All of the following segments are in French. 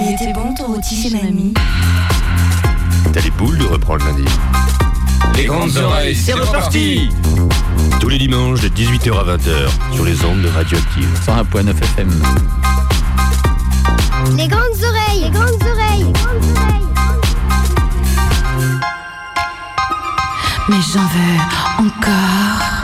Il était bon ton rôti chez mamie. T'as les boules de reprendre lundi. Les grandes oreilles, c'est reparti Tous les dimanches de 18h à 20h sur les ondes de Radioactive. 101.9 FM. Les grandes oreilles, les grandes oreilles, les grandes oreilles. Mais j'en veux encore.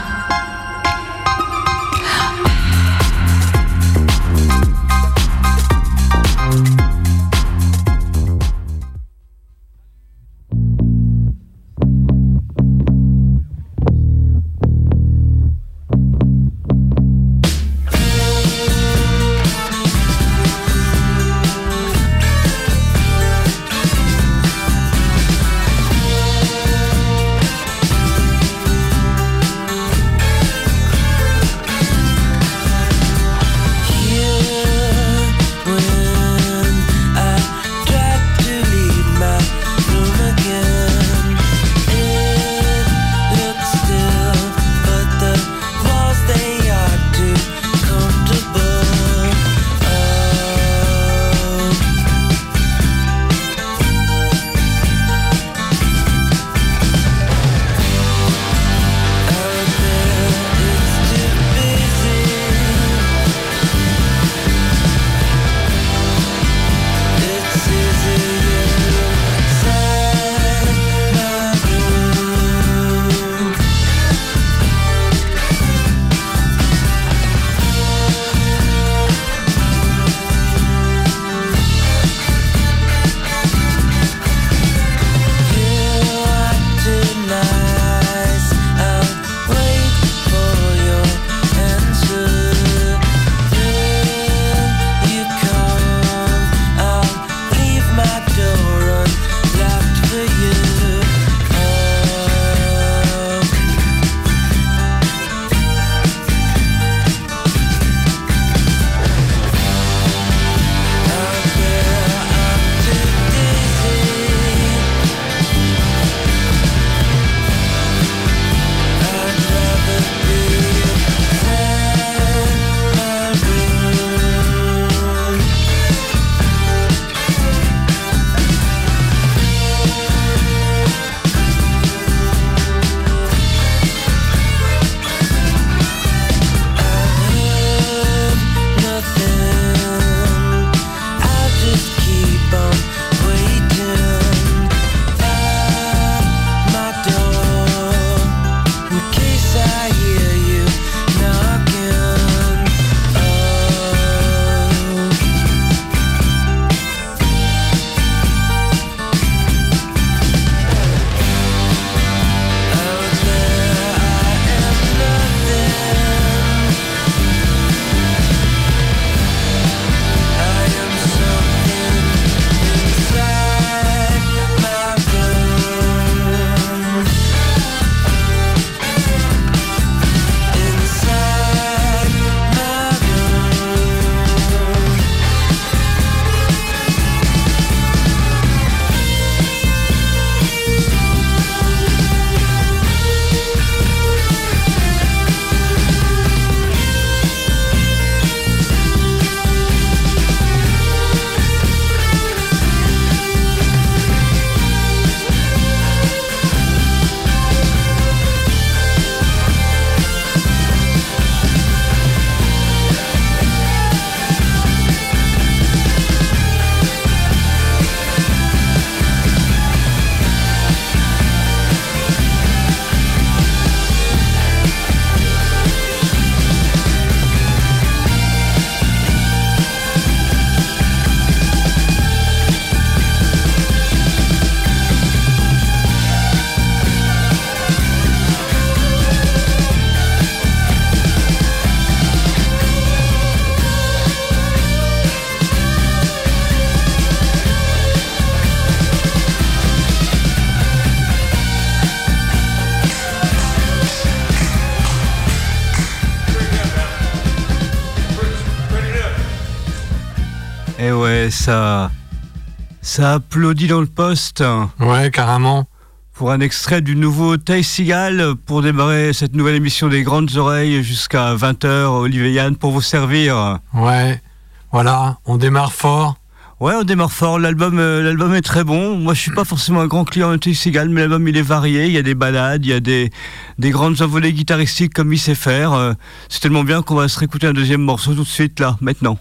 Ça applaudit dans le poste. Ouais, carrément. Pour un extrait du nouveau Taille Sigal pour démarrer cette nouvelle émission des Grandes Oreilles jusqu'à 20h, Olivier Yann, pour vous servir. Ouais, voilà, on démarre fort. Ouais, on démarre fort. L'album, euh, l'album est très bon. Moi, je suis pas forcément un grand client de Tay Seagal, mais l'album il est varié. Il y a des balades, il y a des, des grandes envolées guitaristiques comme il sait faire. Euh, c'est tellement bien qu'on va se réécouter un deuxième morceau tout de suite là, maintenant.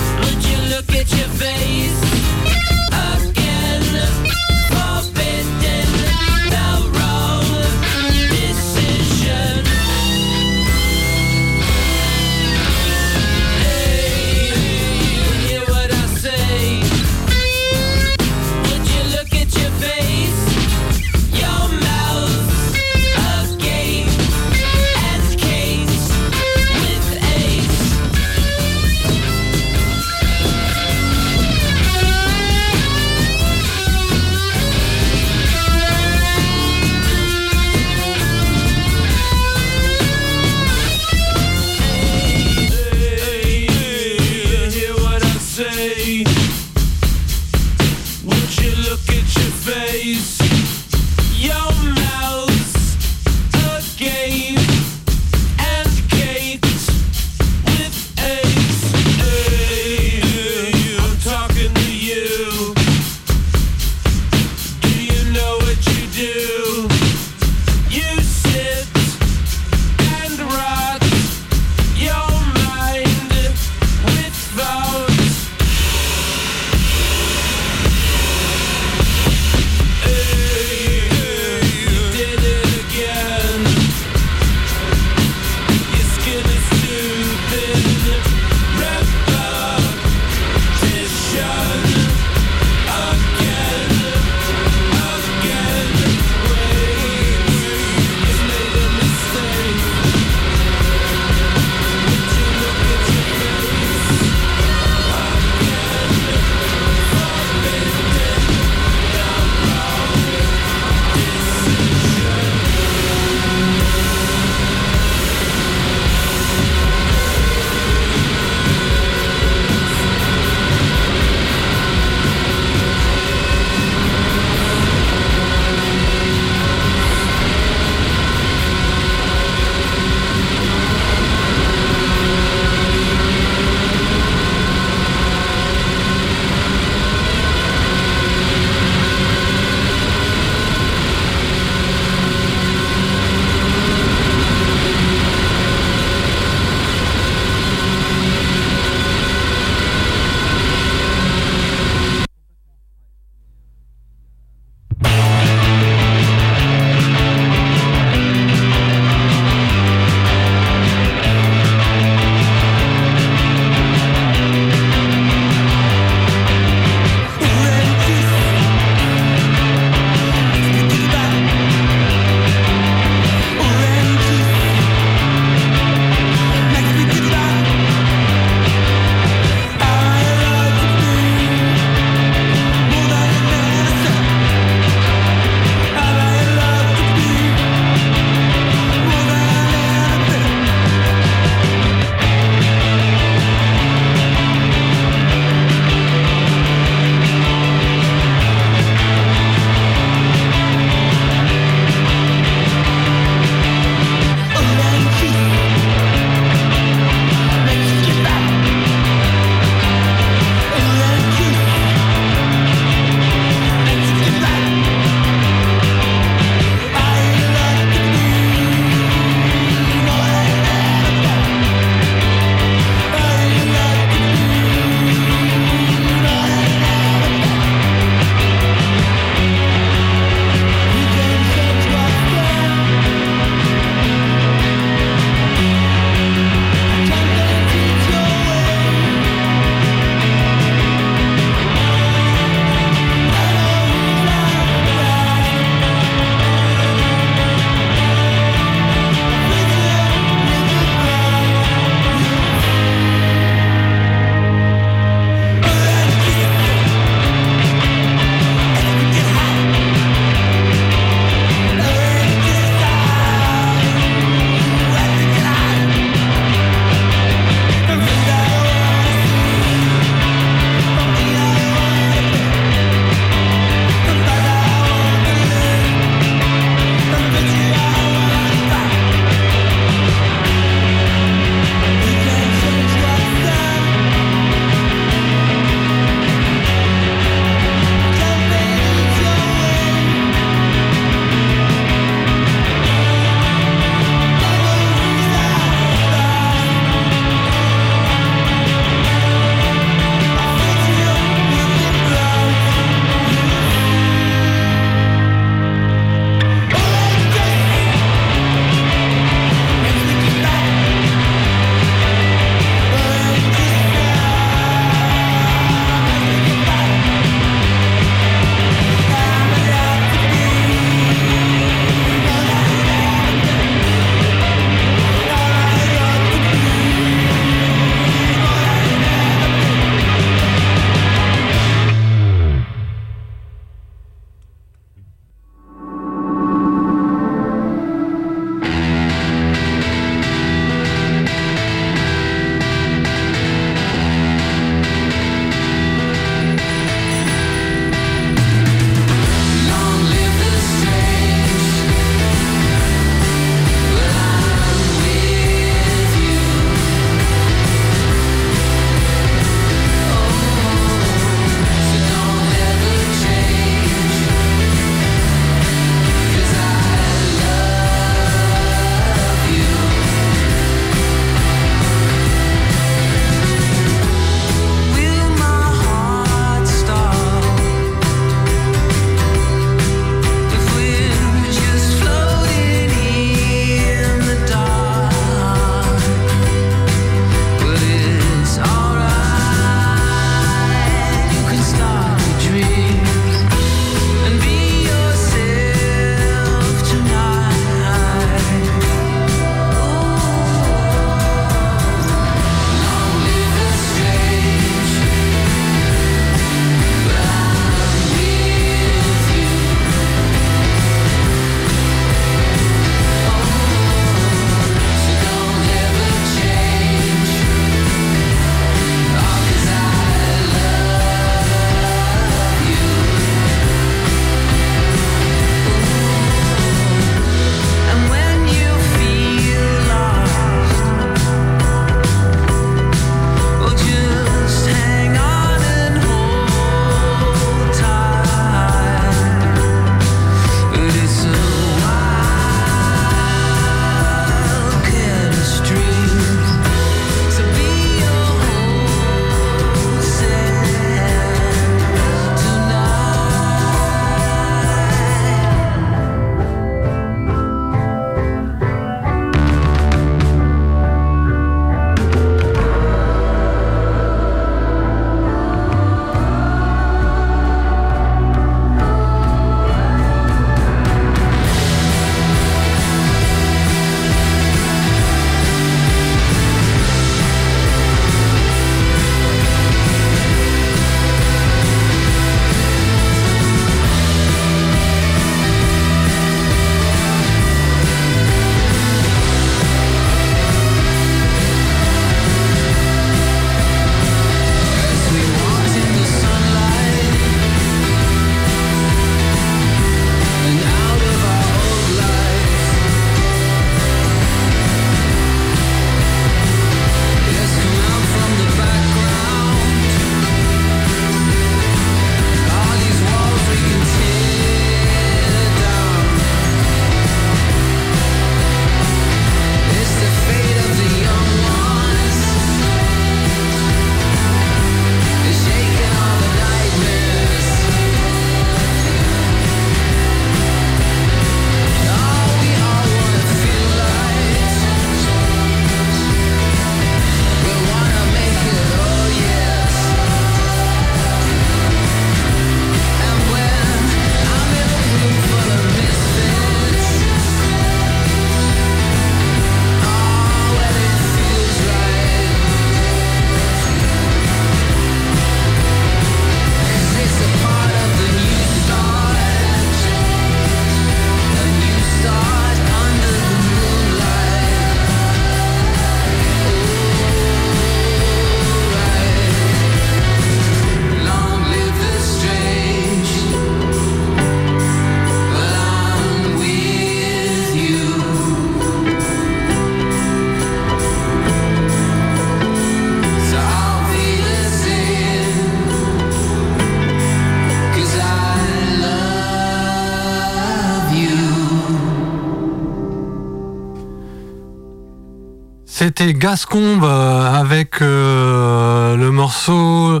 C'était Gascombe euh, avec euh, le morceau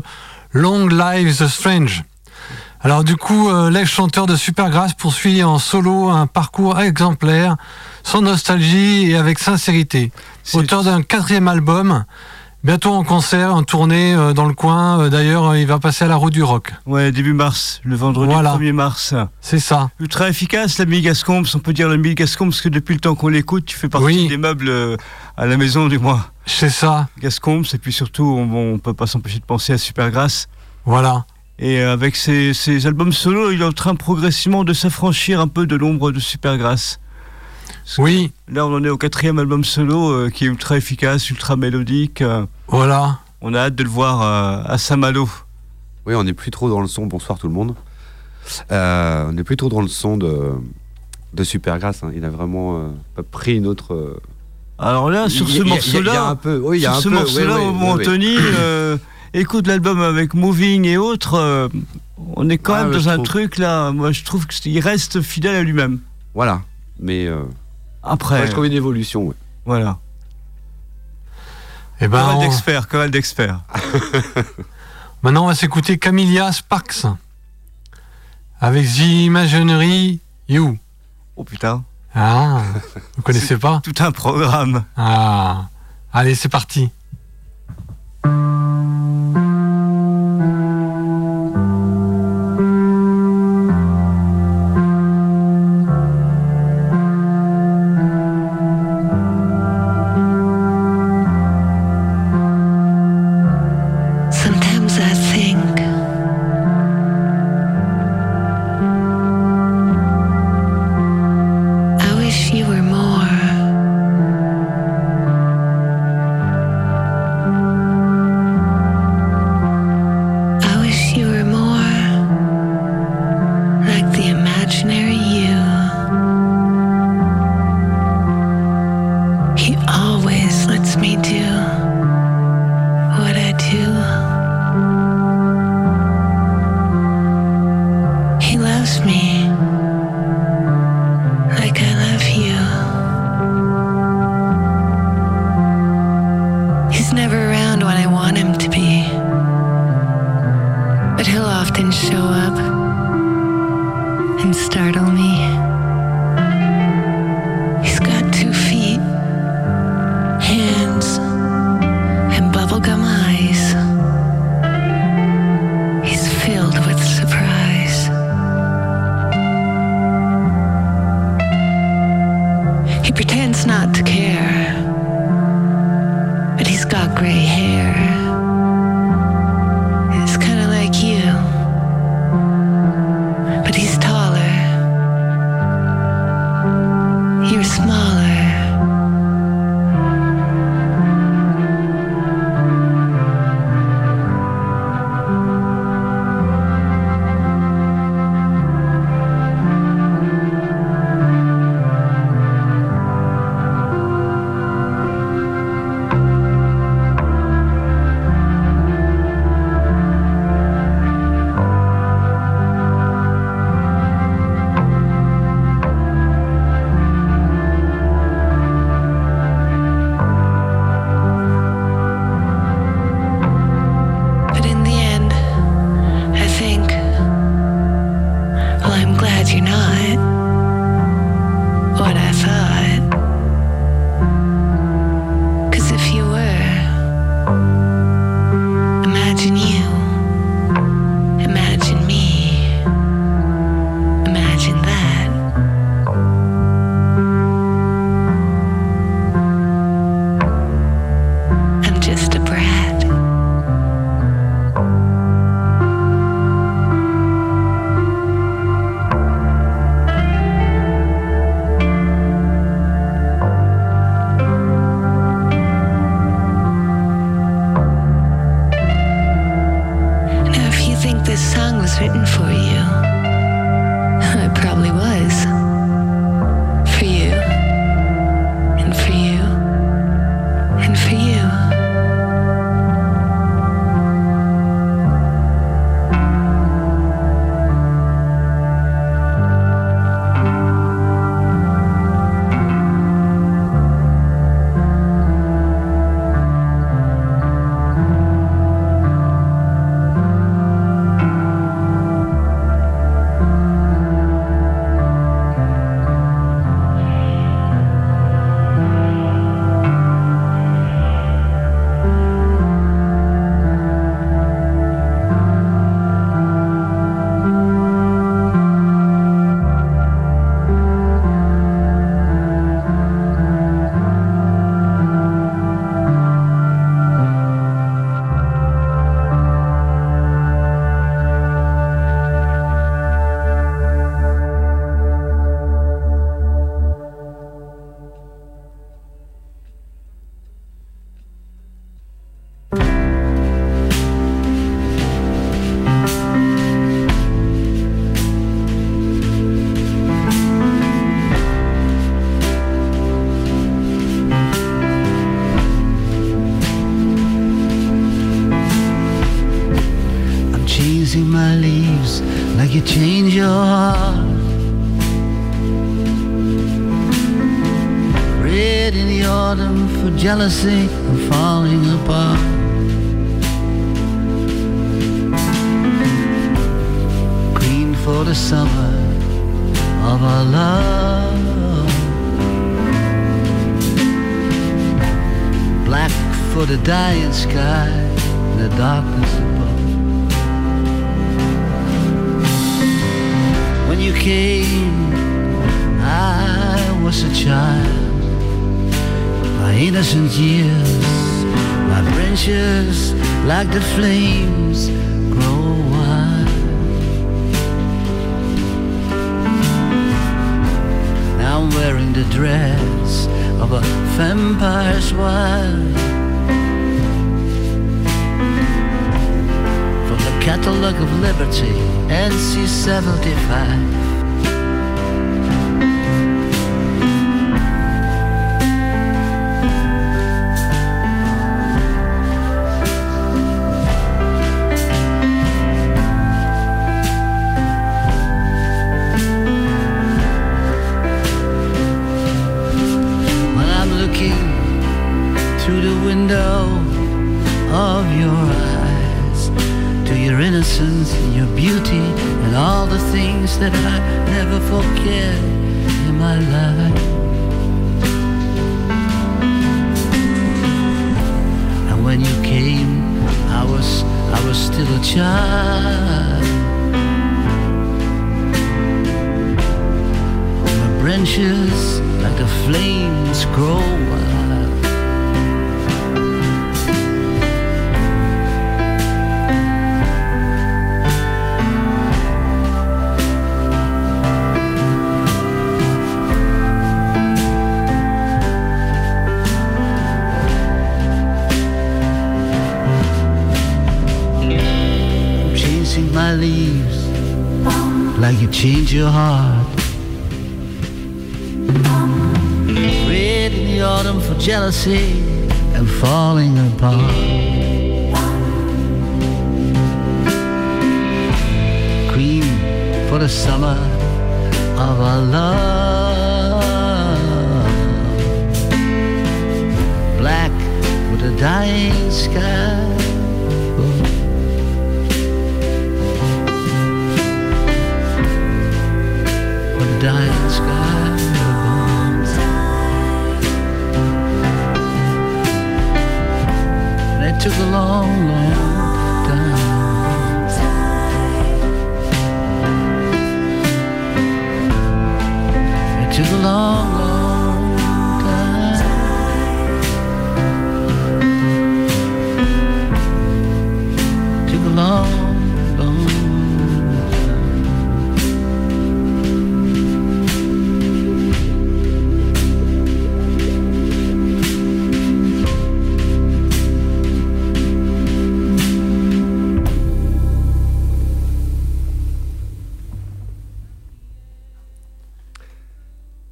Long Lives the Strange. Alors du coup, euh, l'ex-chanteur de Supergrass poursuit en solo un parcours exemplaire, sans nostalgie et avec sincérité. Auteur d'un quatrième album, bientôt en concert, en tournée euh, dans le coin. Euh, D'ailleurs, il va passer à la roue du rock. Ouais, début mars, le vendredi Voilà. 1er mars. C'est ça. Ultra efficace, la Gascombe, on peut dire la Gascombe, parce que depuis le temps qu'on l'écoute, tu fais partie Oui. des meubles euh, à la maison, du moins. C'est ça. Gascombe, et puis surtout, on, on peut pas s'empêcher de penser à Supergrass. Voilà. Et euh, avec ses, ses albums solo, il est en train progressivement de s'affranchir un peu de l'ombre de Supergrass. Oui. Là, on en est au quatrième album solo euh, qui est ultra efficace, ultra mélodique. euh, Voilà. on a hâte de le voir euh, à Saint-Malo. Oui, on n'est plus trop dans le son. Bonsoir tout le monde. Euh, on n'est plus trop dans le son de, de Supergrass. hein. Il a vraiment euh, pris une autre. euh, Alors là, sur il y ce morceau-là, un peu. Oui, il y a sur un ce peu. morceau-là, oui, oui, mon oui, oui. Anthony, euh, écoute l'album avec Moving et autres. euh, on est quand Ah, même dans un trouve. truc là. Moi, je trouve qu'il reste fidèle à lui-même. Voilà. Mais euh, Après, moi, je trouve une évolution. ouais. voilà. Et ben, Chorale on- d'experts, chorale d'experts. maintenant, on va s'écouter Camilla Sparks avec The Imaginary You. Oh putain, Ah, vous connaissez pas? tout un programme. Ah, allez, c'est parti.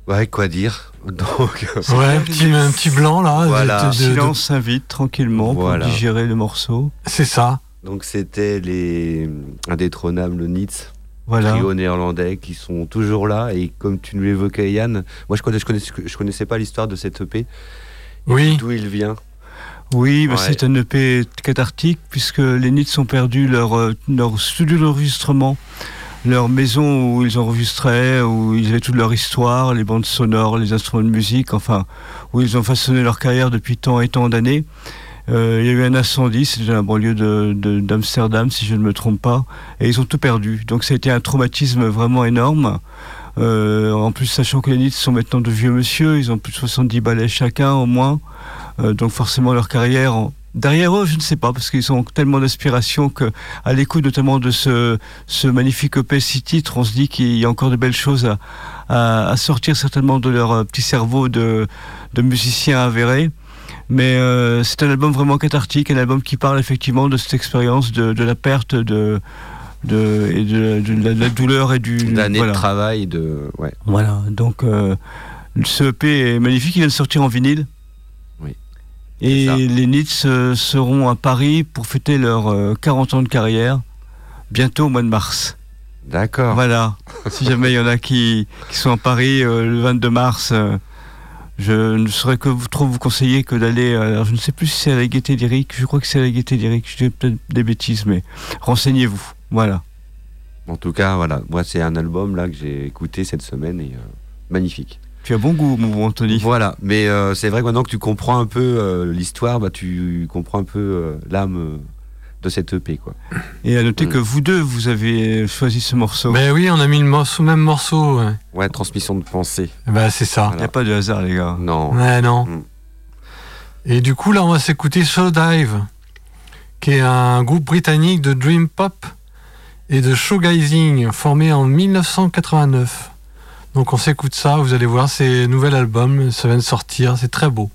Ouais, quoi dire Donc, Ouais, un petit, un petit blanc là. Voilà. de- de- Silence s'invite tranquillement Voilà. pour digérer le morceau. C'est ça. donc c'était les indétrônables Nits, Voilà. trio néerlandais qui sont toujours là. Et comme tu nous l'évoquais, Yann, moi je connais, je connaissais, je connaissais pas l'histoire de cette EP. Oui. D'où il vient. Oui, bah, Ouais. c'est un EP cathartique puisque les Nits ont perdu leur, euh, leur studio d'enregistrement, leur maison où ils enregistraient, où ils avaient toute leur histoire, les bandes sonores, les instruments de musique, enfin, où ils ont façonné leur carrière depuis tant et tant d'années. Euh, il y a eu un incendie, c'était dans la banlieue de- de- d'Amsterdam, si je ne me trompe pas, et ils ont tout perdu. Donc ça a été un traumatisme vraiment énorme. Euh, en plus, sachant que les Nits sont maintenant de vieux monsieur, ils ont plus de 70 ballets chacun au moins. Euh, donc forcément leur carrière derrière eux je ne sais pas parce qu'ils ont tellement d'aspiration que à l'écoute notamment de ce, ce magnifique EP six titres on se dit qu'il y a encore de belles choses à, à- à sortir certainement de leur euh, petit cerveau de, de musiciens avérés mais euh, c'est un album vraiment cathartique un album qui parle effectivement de cette expérience de, de la perte de de, et de, de la, de la douleur et du voilà. de travail, de. Ouais. Voilà, donc euh, ce EP est magnifique, il vient de sortir en vinyle. Et les Nits euh, seront à Paris pour fêter leurs euh, 40 ans de carrière, bientôt au mois de mars. D'accord. Voilà. si jamais il y en a qui, qui sont à Paris euh, le 22 mars, euh, je ne saurais que vous, trop vous conseiller que d'aller. euh, Alors je ne sais plus si c'est à la Gaieté Lyrique. Je crois que c'est à la Gaieté Lyrique. Je dis peut-être des bêtises, mais renseignez-vous. Voilà. En tout cas, voilà. Moi, c'est un album là que j'ai écouté cette semaine et euh, magnifique. Tu as bon goût, mon bon Anthony. Voilà. Mais euh, c'est vrai que maintenant que tu comprends un peu euh, l'histoire, bah, tu comprends un peu euh, l'âme de cette EP, quoi. Et à noter Mm. que vous deux, vous avez choisi ce morceau. Ben oui, on a mis le morceau, même morceau. Ouais, Ouais, transmission de pensée. Ben, c'est ça. Il n'y a pas de hasard, les gars. Non. Ouais, non. Mm. Et du coup, là, on va s'écouter Slow Dive, qui est un groupe britannique de dream pop et de showgazing formé en 1989. Donc on s'écoute ça, vous allez voir, c'est un nouvel album, ça vient de sortir, c'est très beau.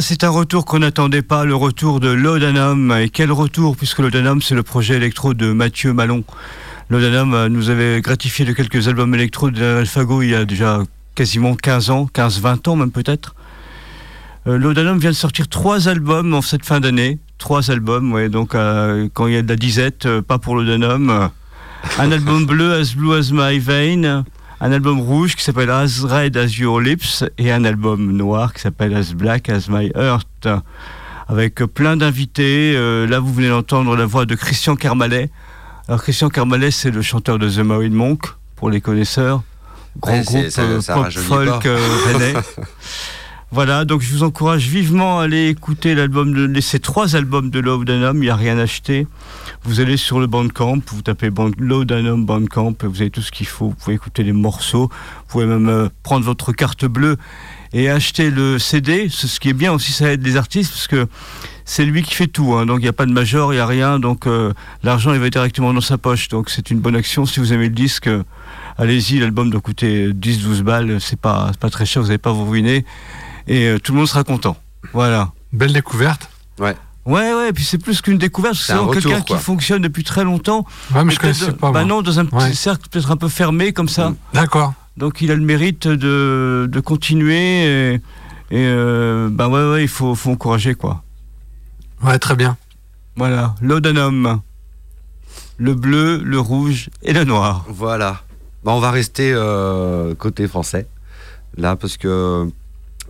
C'est un retour qu'on n'attendait pas, le retour de Laudanum. Et quel retour, puisque Laudanum, c'est le projet électro de Mathieu Malon. Laudanum euh, nous avait gratifié de quelques albums électro d'Alphago il y a déjà quasiment 15 ans, 15-20 ans même peut-être. Euh, Laudanum vient de sortir trois albums en cette fin d'année. Trois albums, ouais, donc euh, quand il y a de la disette, euh, pas pour Laudanum. Euh, un album bleu, As Blue As My Vein, un album rouge qui s'appelle As Red As Your Lips et un album noir qui s'appelle As Black As My Heart avec plein d'invités. Euh, là, vous venez d'entendre la voix de Christian Carmalet. Alors, Christian Carmalet, c'est le chanteur de The Marine Monk, pour les connaisseurs. Grand Ouais, groupe ça- euh, ça pop folk euh, rennais. Voilà, donc je vous encourage vivement à aller écouter l'album de, ces trois albums de Laudanum, il n'y a rien à acheter. Vous allez sur le Bandcamp, vous tapez Band- Laudanum Bandcamp, vous avez tout ce qu'il faut. Vous pouvez écouter les morceaux, vous pouvez même euh, prendre votre carte bleue et acheter le CD. Ce qui est bien aussi, ça aide les artistes, parce que c'est lui qui fait tout. hein. donc il n'y a pas de major, il n'y a rien. Donc euh, l'argent, il va directement dans sa poche. Donc c'est une bonne action. Si vous aimez le disque, allez-y. L'album doit coûter 10-12 balles. C'est pas, pas très cher, vous n'allez pas vous ruiner. Et euh, tout le monde sera content. Voilà. Belle découverte. Ouais. Ouais, ouais, et puis c'est plus qu'une découverte, C'est quelqu'un retour, quoi. qui fonctionne depuis très longtemps. Ouais, mais je connaissais pas. Bah moi. non, dans un petit Ouais. cercle peut-être un peu fermé comme ça. Mm. D'accord. Donc il a le mérite de, de continuer et, et, euh, bah ouais, ouais, il faut, faut encourager quoi. Ouais, très bien. Voilà, l'Odanum. Le bleu, le rouge et le noir. Voilà. Bah, on va rester euh, côté français, là, parce que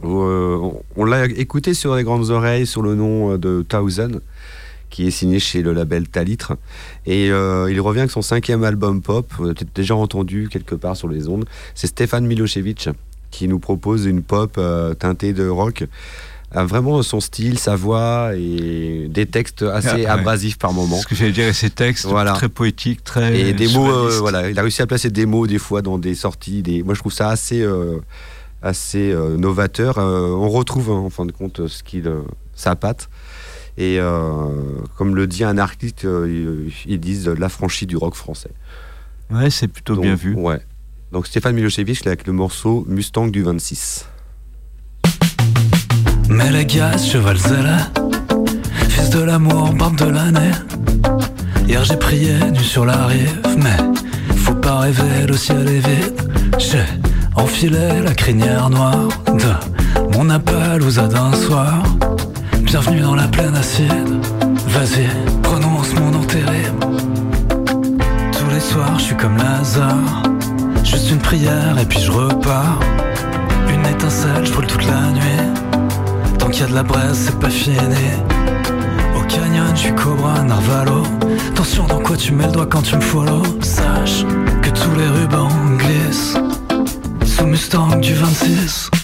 euh, on, l'a écouté sur les grandes oreilles sur le nom euh, de Thousand, qui est signé chez le label Talitre. Et euh, il revient avec son cinquième album pop, peut-être déjà entendu quelque part sur les ondes. C'est Stéphane Milosevic qui nous propose une pop euh, teintée de rock. A vraiment son style, sa voix et des textes assez Ah, ouais. abrasifs par moments. Ce que j'allais dire, et ses textes Voilà. très poétiques, très. Et des mots, euh, voilà, il a réussi à placer des mots des fois dans des sorties. Des... Moi, je trouve ça assez, euh, assez euh, novateur. Euh, on retrouve hein, en fin de compte ce qu'il, euh, sa patte. Et euh, comme le dit un artiste, euh, ils, disent l'affranchi du rock français. Ouais, c'est plutôt bien Donc, vu. Ouais. Donc Stéphane Milosevic là, avec le morceau Mustang du 26. Mais les gars, cheval zèle, fils de l'amour, barbe de l'année. Hier j'ai prié nu sur la rive, mais faut pas rêver, le ciel est vide. J'ai enfilé la crinière noire de mon appel aux d'un soir. Bienvenue dans la plaine acide. Vas-y, prononce mon nom terrible. Tous les soirs, je suis comme Lazare. Juste une prière et puis je repars. Une étincelle, je brûle toute la nuit. Tant qu'il y a de la braise, c'est pas fini. Au canyon, je suis Cobra Narvalo. Attention dans quoi tu mets le doigt quand tu me follow? Sache que tous les rubans glissent. Mustang du 26.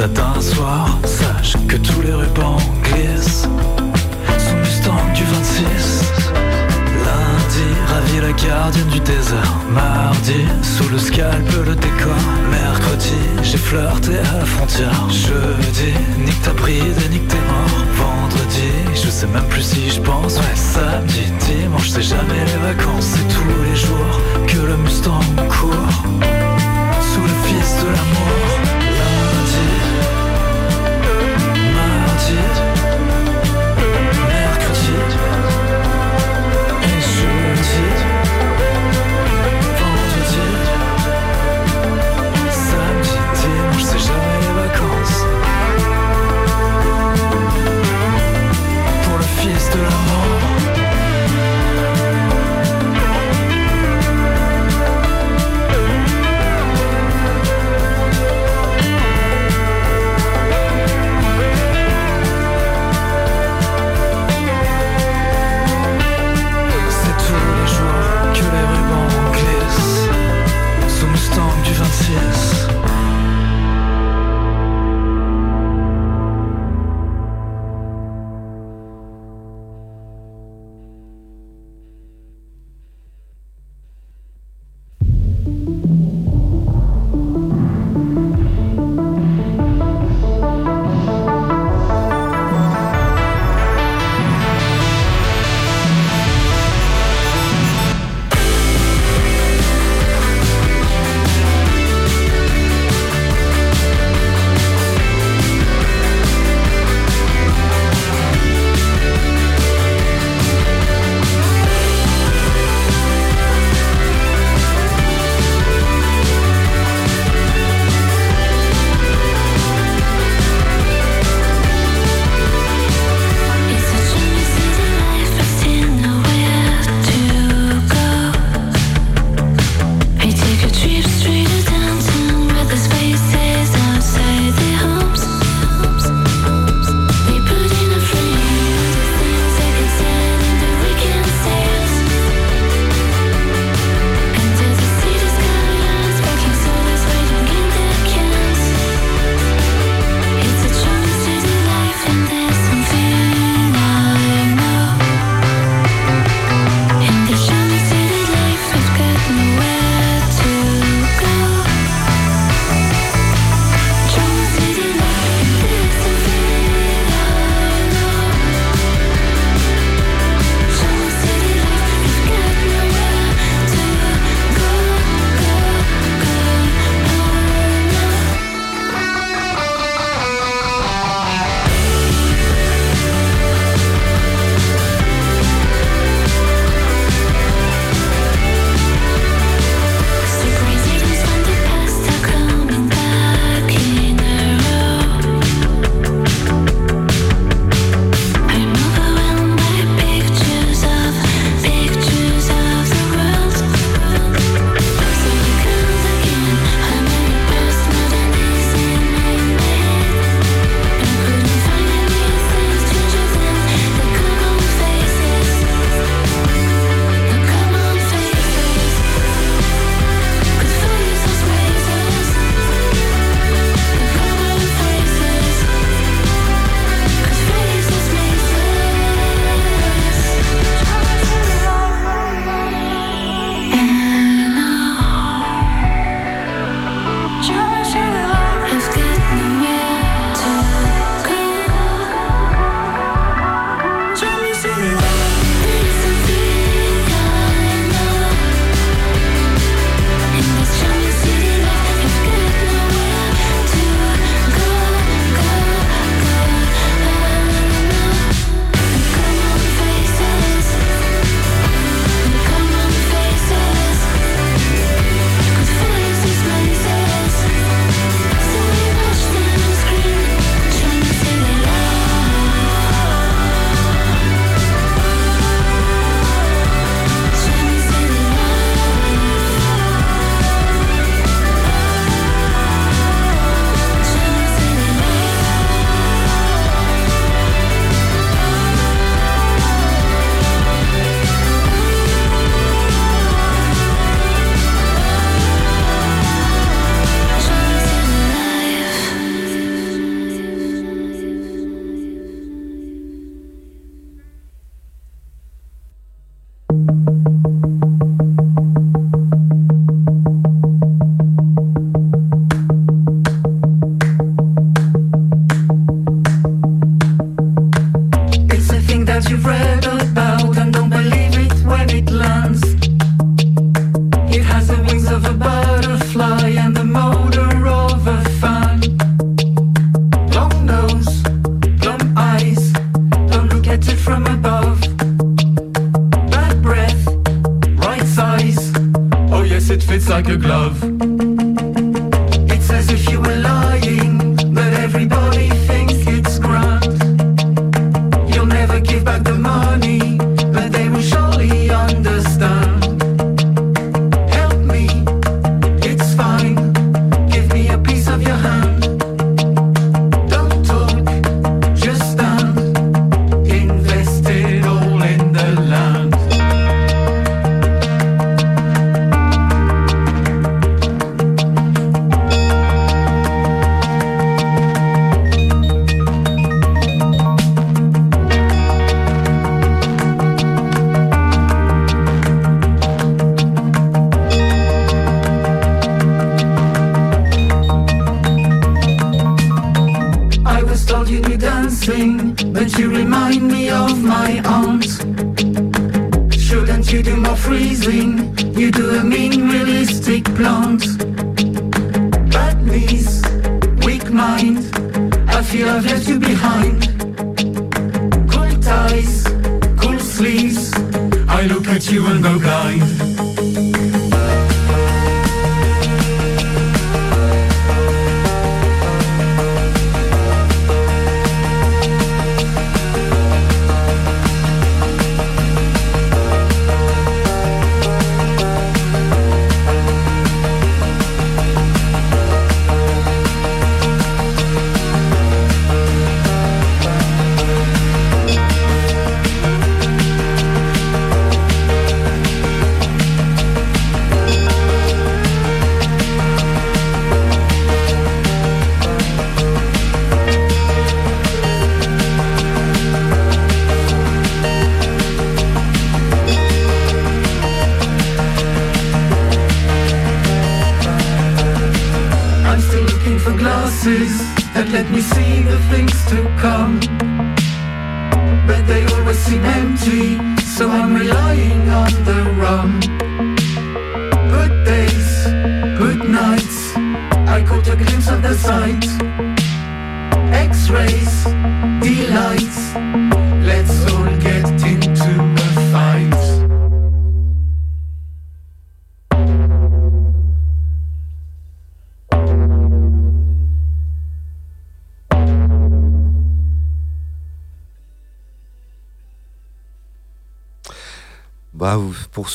Appel aux d'un soir Sache que tous les rubans glissent Sous Mustang du 26 Lundi, ravi la gardienne du désert. Mardi, sous le scalp le décor. Mercredi, j'ai flirté à la frontière. Jeudi, nique ta bride et nique tes morts. Vendredi, je sais même plus si je pense. Ouais, samedi, dimanche, c'est jamais les vacances. C'est tous les jours que le Mustang court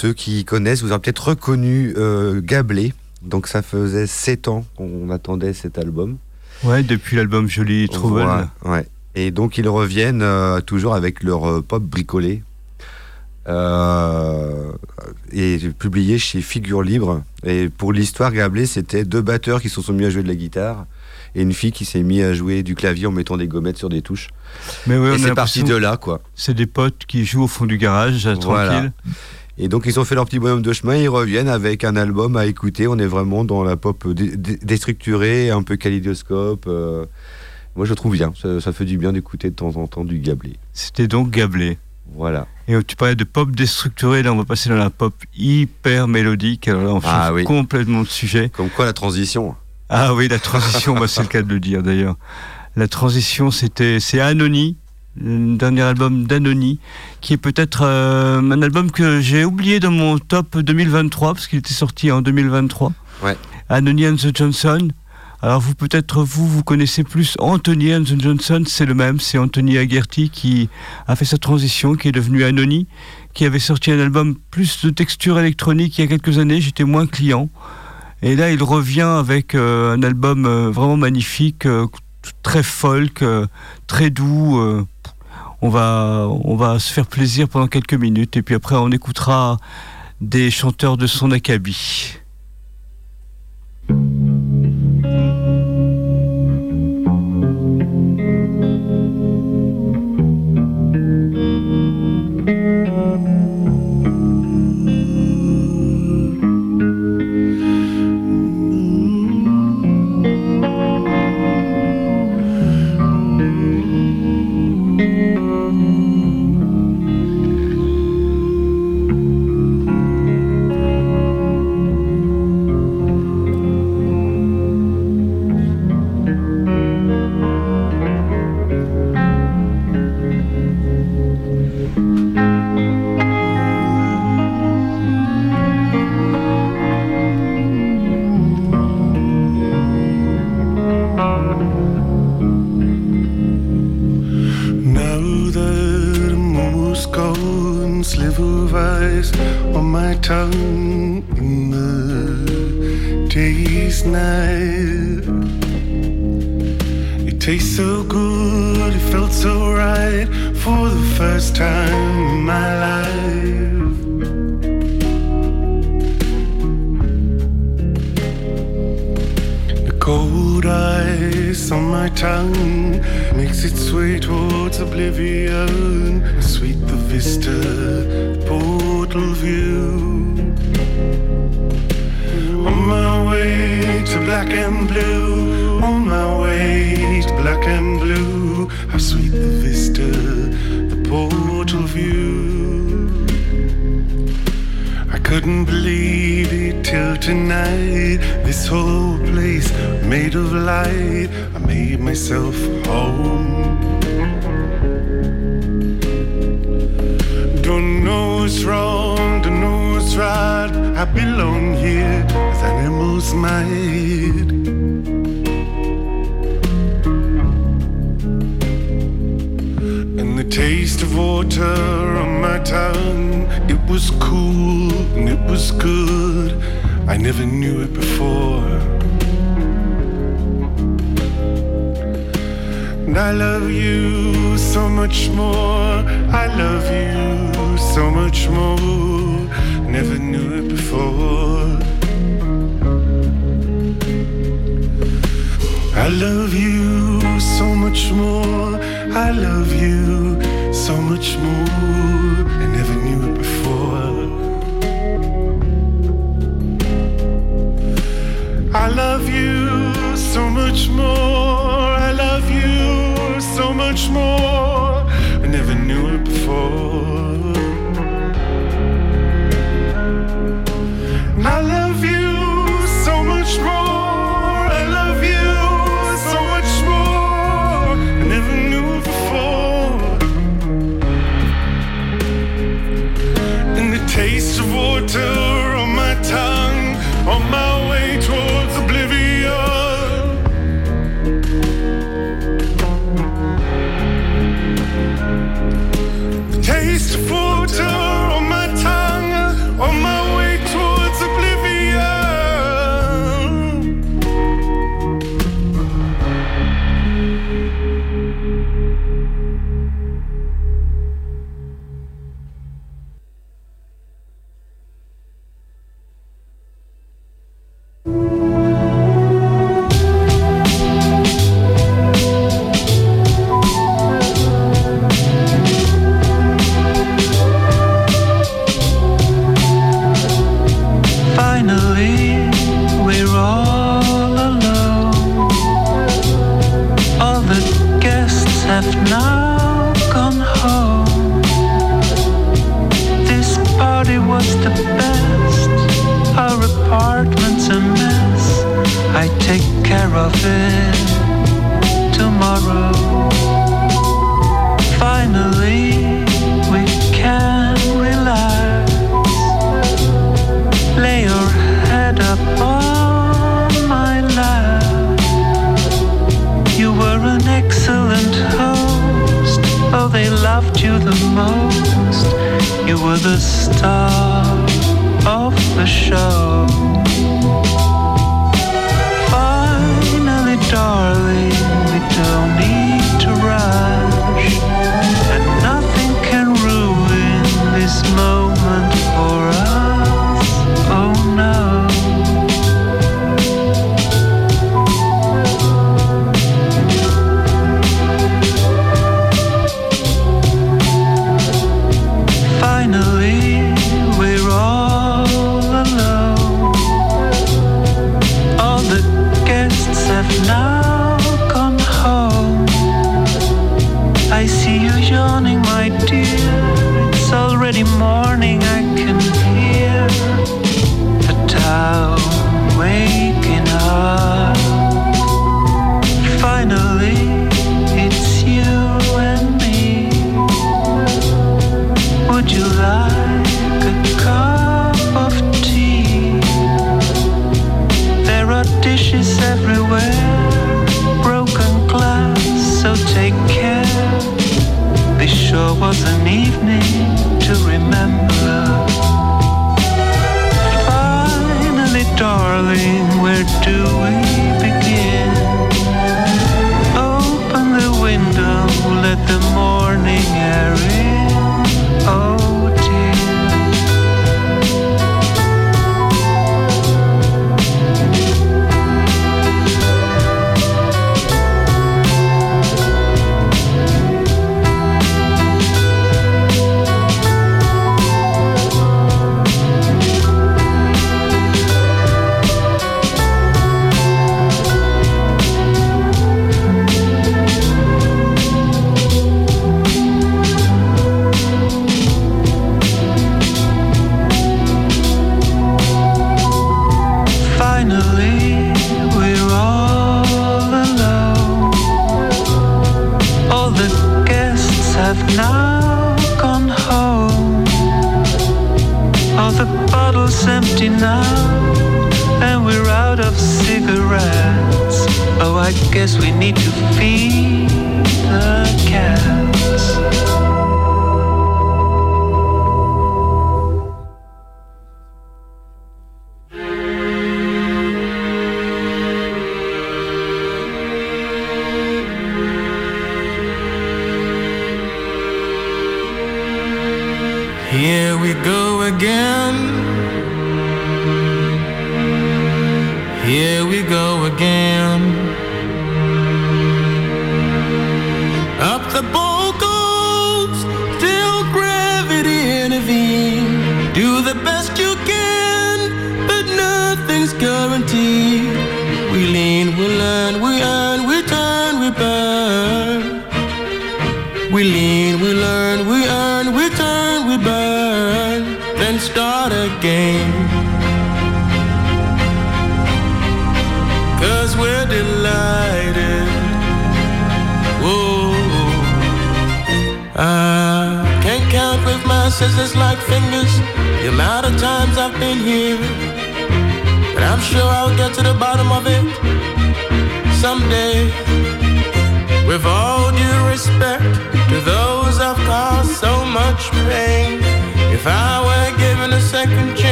ceux qui connaissent, vous avez peut-être reconnu euh, Gablé. Donc ça faisait 7 ans qu'on attendait cet album. Ouais, depuis l'album Jolie Trouble. Voilà, ouais. Et donc ils reviennent euh, toujours avec leur euh, pop bricolé. Euh, et publié chez Figure Libre. Et pour l'histoire, Gablé, c'était deux batteurs qui se sont mis à jouer de la guitare et une fille qui s'est mis à jouer du clavier en mettant des gommettes sur des touches. Mais ouais, on et c'est parti de là, quoi. C'est des potes qui jouent au fond du garage, Voilà. tranquille. Et donc ils ont fait leur petit bonhomme de chemin, ils reviennent avec un album à écouter. On est vraiment dans la pop dé- déstructurée, un peu kaléidoscope. euh. Moi je trouve bien, ça, ça fait du bien d'écouter de temps en temps du Gablé. C'était donc Gablé. Voilà. Et tu parlais de pop déstructuré, là on va passer dans la pop hyper mélodique. Alors là on change Ah oui. complètement de sujet. Comme quoi la transition. Ah oui, la transition, bah, c'est le cas de le dire d'ailleurs. La transition, c'était c'est Anony, le dernier album d'Anony, qui est peut-être euh, un album que j'ai oublié dans mon top 2023 parce qu'il était sorti en 2023. Ouais. Anony and the Johnson. Alors vous peut-être vous vous connaissez plus Anthony and the Johnson, c'est le même, c'est Anthony Aguerty qui a fait sa transition, qui est devenu Anony, qui avait sorti un album plus de texture électronique il y a quelques années. J'étais moins client. Et là, il revient avec euh, un album euh, vraiment magnifique, euh, très folk, euh, très doux. euh. on, va, on va se faire plaisir pendant quelques minutes et puis après, on écoutera des chanteurs de son acabit.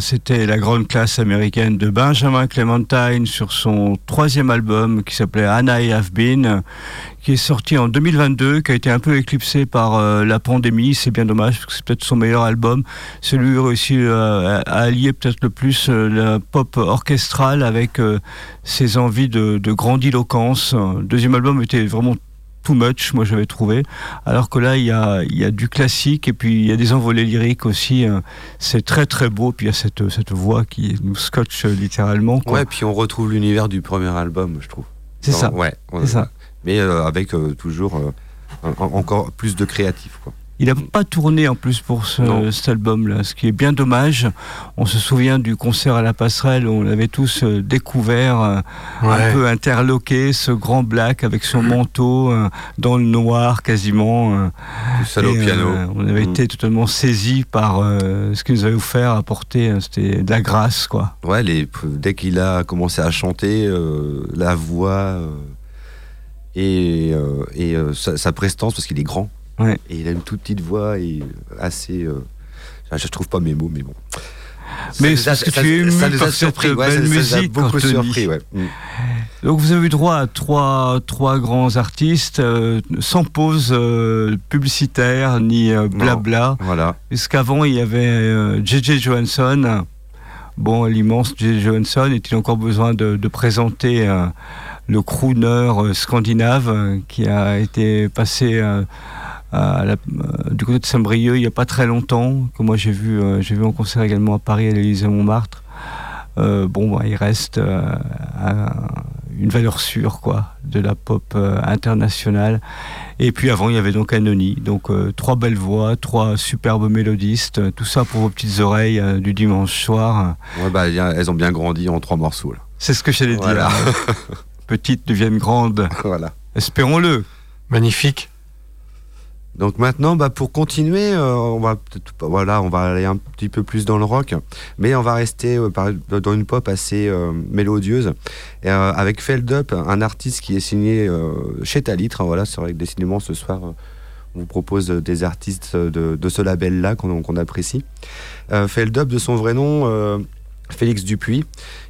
C'était la grande classe américaine de Benjamin Clementine sur son troisième album qui s'appelait Anna I Have Been, qui est sorti en 2022, qui a été un peu éclipsé par euh, la pandémie. C'est bien dommage parce que c'est peut-être son meilleur album. C'est lui réussi euh, à allier peut-être le plus euh, la pop orchestrale avec euh, ses envies de, de grandiloquence. Le deuxième album était vraiment too much, moi j'avais trouvé. Alors que là, il y a, il y a du classique et puis il y a des envolées lyriques aussi. hein. C'est très très beau. Puis il y a cette, cette voix qui nous scotche euh, littéralement. quoi. Ouais, puis on retrouve l'univers du premier album, je trouve. C'est ça. Ouais, on- C'est ça. Mais euh, avec euh, toujours euh, encore plus de créatif, quoi. Il n'a pas tourné en plus pour ce- Non. cet album-là, ce qui est bien dommage. On se souvient du concert à la passerelle où on avait tous euh, découvert, euh, un peu interloqué, ce grand black avec son manteau euh, dans le noir quasiment. Le seul au piano. euh, on avait Mm. été totalement saisis par euh, ce qu'il nous avait offert, apporté. euh, C'était de la grâce, quoi. Ouais, les, dès qu'il a commencé à chanter, euh, la voix et, et sa, sa prestance, parce qu'il est grand. Ouais. Et il a une toute petite voix et assez. euh, je trouve pas mes mots, mais bon. Mais Ça parce que tu es ému ça par cette surpris, ouais, belle ça- ça a musique, beaucoup surpris, ouais. Mm. Donc vous avez eu droit à trois, trois grands artistes, euh, sans pause euh, publicitaire ni euh, blabla. Voilà. Puisqu'avant, il y avait euh, J.J. Johansson. Bon, l'immense J.J. Johansson, est-il encore besoin de, de présenter euh, le crooner euh, scandinave euh, qui a été passé euh, à la- euh, du côté de Saint-Brieuc il n'y a pas très longtemps, que moi j'ai vu, euh, j'ai vu en concert également à Paris, à l'Élysée-Montmartre. Euh, bon, bah, il reste euh, un- une valeur sûre quoi, de la pop euh, internationale. Et puis avant, il y avait donc Anony. Donc euh, trois belles voix, trois superbes mélodistes, euh, tout ça pour vos petites oreilles euh, du dimanche soir. Ouais, bah, elles ont bien grandi en trois morceaux. C'est ce que j'allais Voilà. dire. Petites deviennent grandes. voilà. Espérons-le. Magnifique. Donc maintenant, bah, pour continuer, euh, on va voilà, on va aller un petit peu plus dans le rock, mais on va rester euh, dans une pop assez euh, mélodieuse, avec Feld Up, un artiste qui est signé chez Talitre. hein, voilà, c'est vrai que décidément ce soir, on vous propose des artistes de, ce label-là qu'on apprécie. Feld Up, de son vrai nom. Félix Dupuis.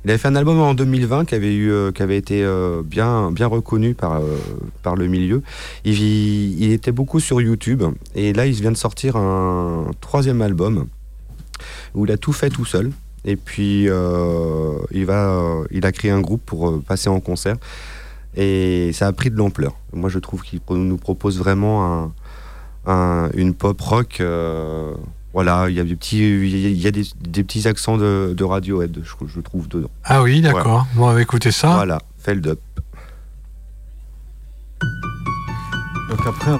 Il avait fait un album en 2020 qui avait, eu, euh, été euh, bien, bien reconnu par, euh, par le milieu. Il, il était beaucoup sur YouTube et là il vient de sortir un troisième album où il a tout fait tout seul. Et puis il, va, il a créé un groupe pour passer en concert et ça a pris de l'ampleur. Moi je trouve qu'il nous propose vraiment un, un- une pop rock. Voilà, il y a des petits, il y a des, des petits accents de, de Radiohead, je, je trouve dedans. Ah oui, d'accord. Bon, on va écouter ça. Voilà, Feld Up. Donc après,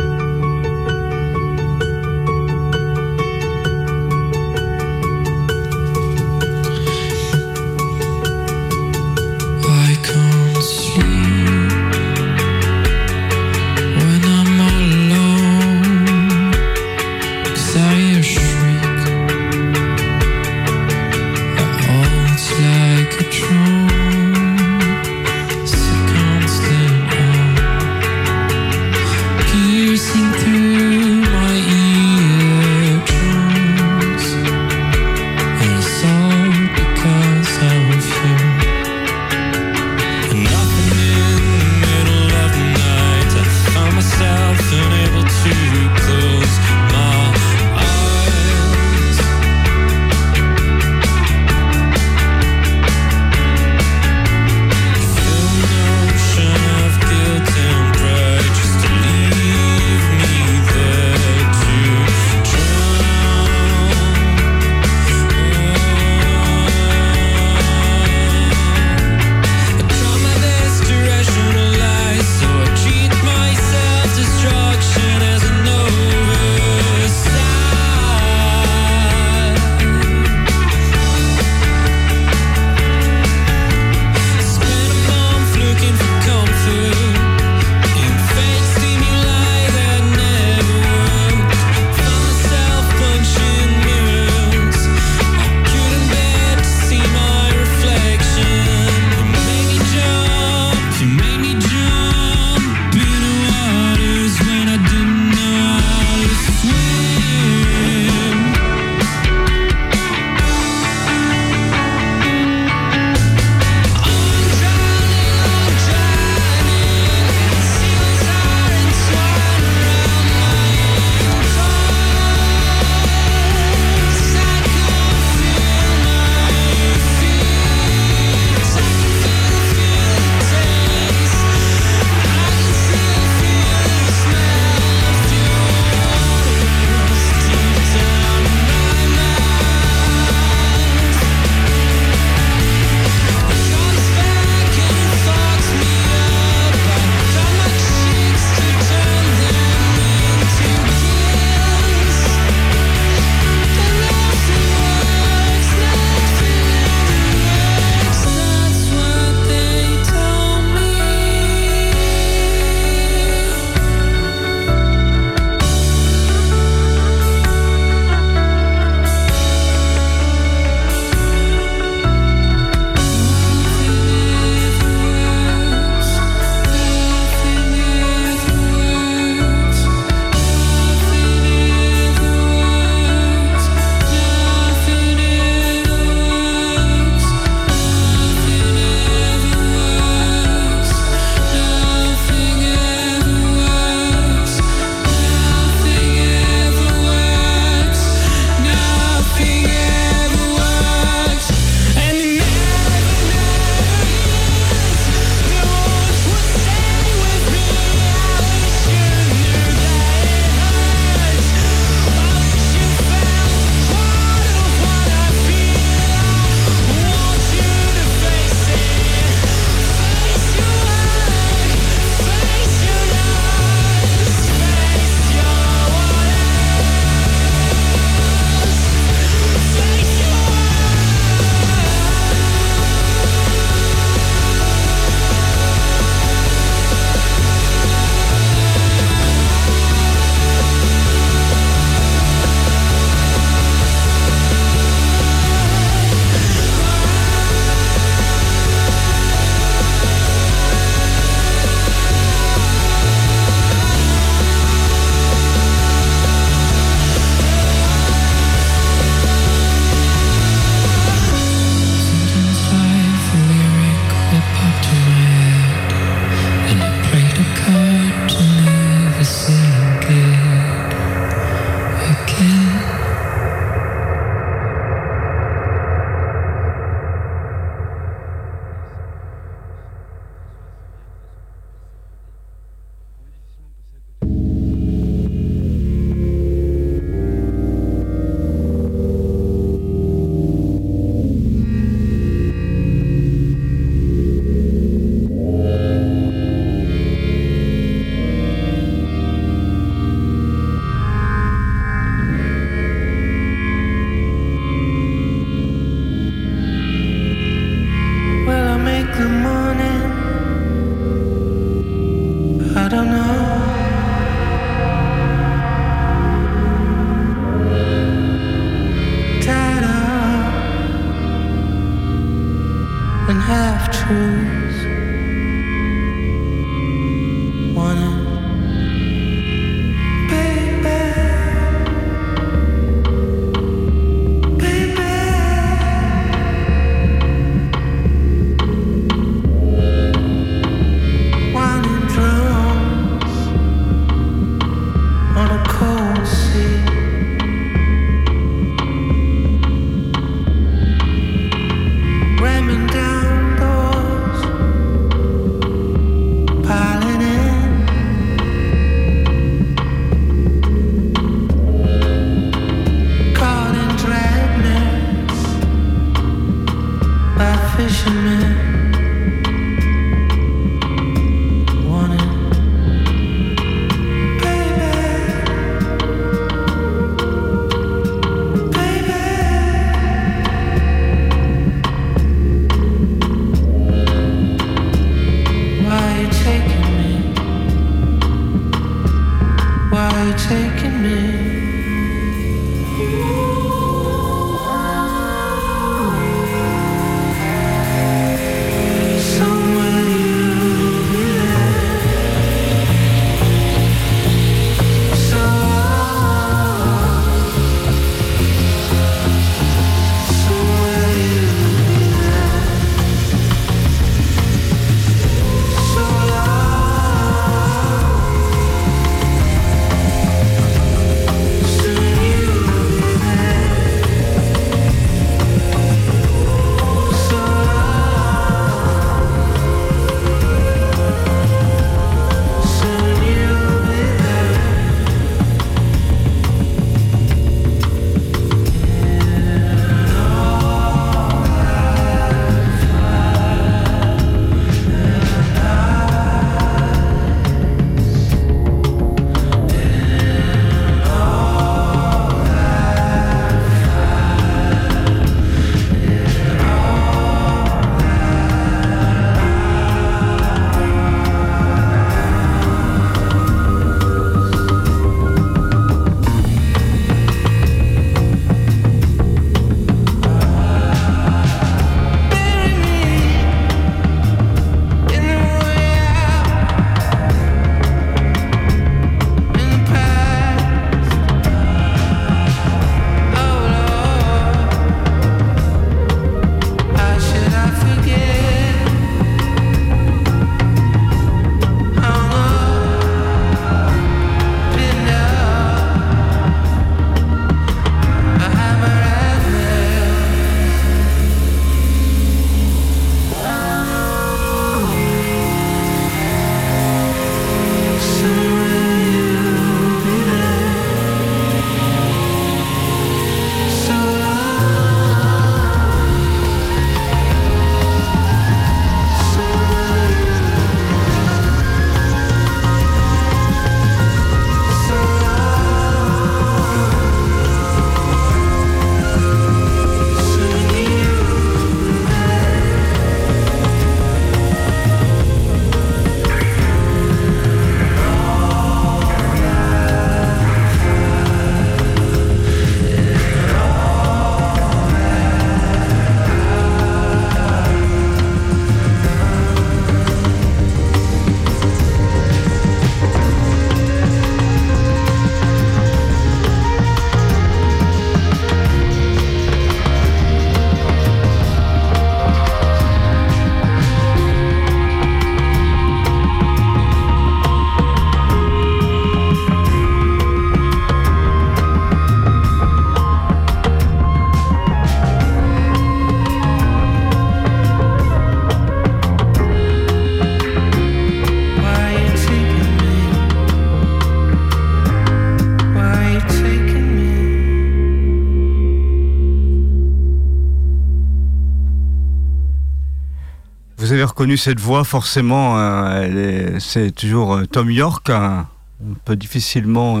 Cette voix, forcément, euh, c'est toujours euh, Tom York. hein. On peut difficilement euh,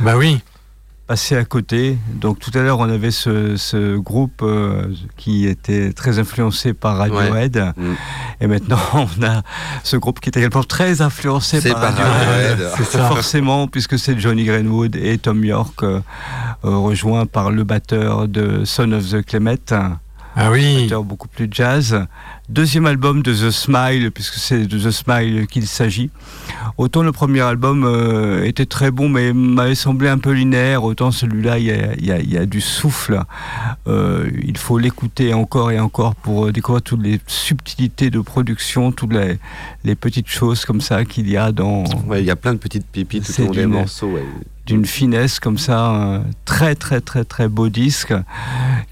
bah oui. passer à côté. Donc tout à l'heure, on avait ce, ce groupe euh, qui était très influencé par Radiohead. Mm. Et maintenant, on a ce groupe qui est également très influencé C'est par par Radiohead. Ça. Forcément, puisque c'est Johnny Greenwood et Tom York, rejoint par le batteur de Son of the Clemet. Ah oui. batteur beaucoup plus jazz. Deuxième album de The Smile, puisque c'est de The Smile qu'il s'agit. Autant le premier album euh, était très bon, mais m'avait semblé un peu linéaire, autant celui-là, il y a, du souffle. Euh, il faut l'écouter encore et encore pour découvrir toutes les subtilités de production, toutes les, petites choses comme ça qu'il y a dans... il y a plein de petites pépites tout au long des morceaux d'une finesse comme ça, un très très très très beau disque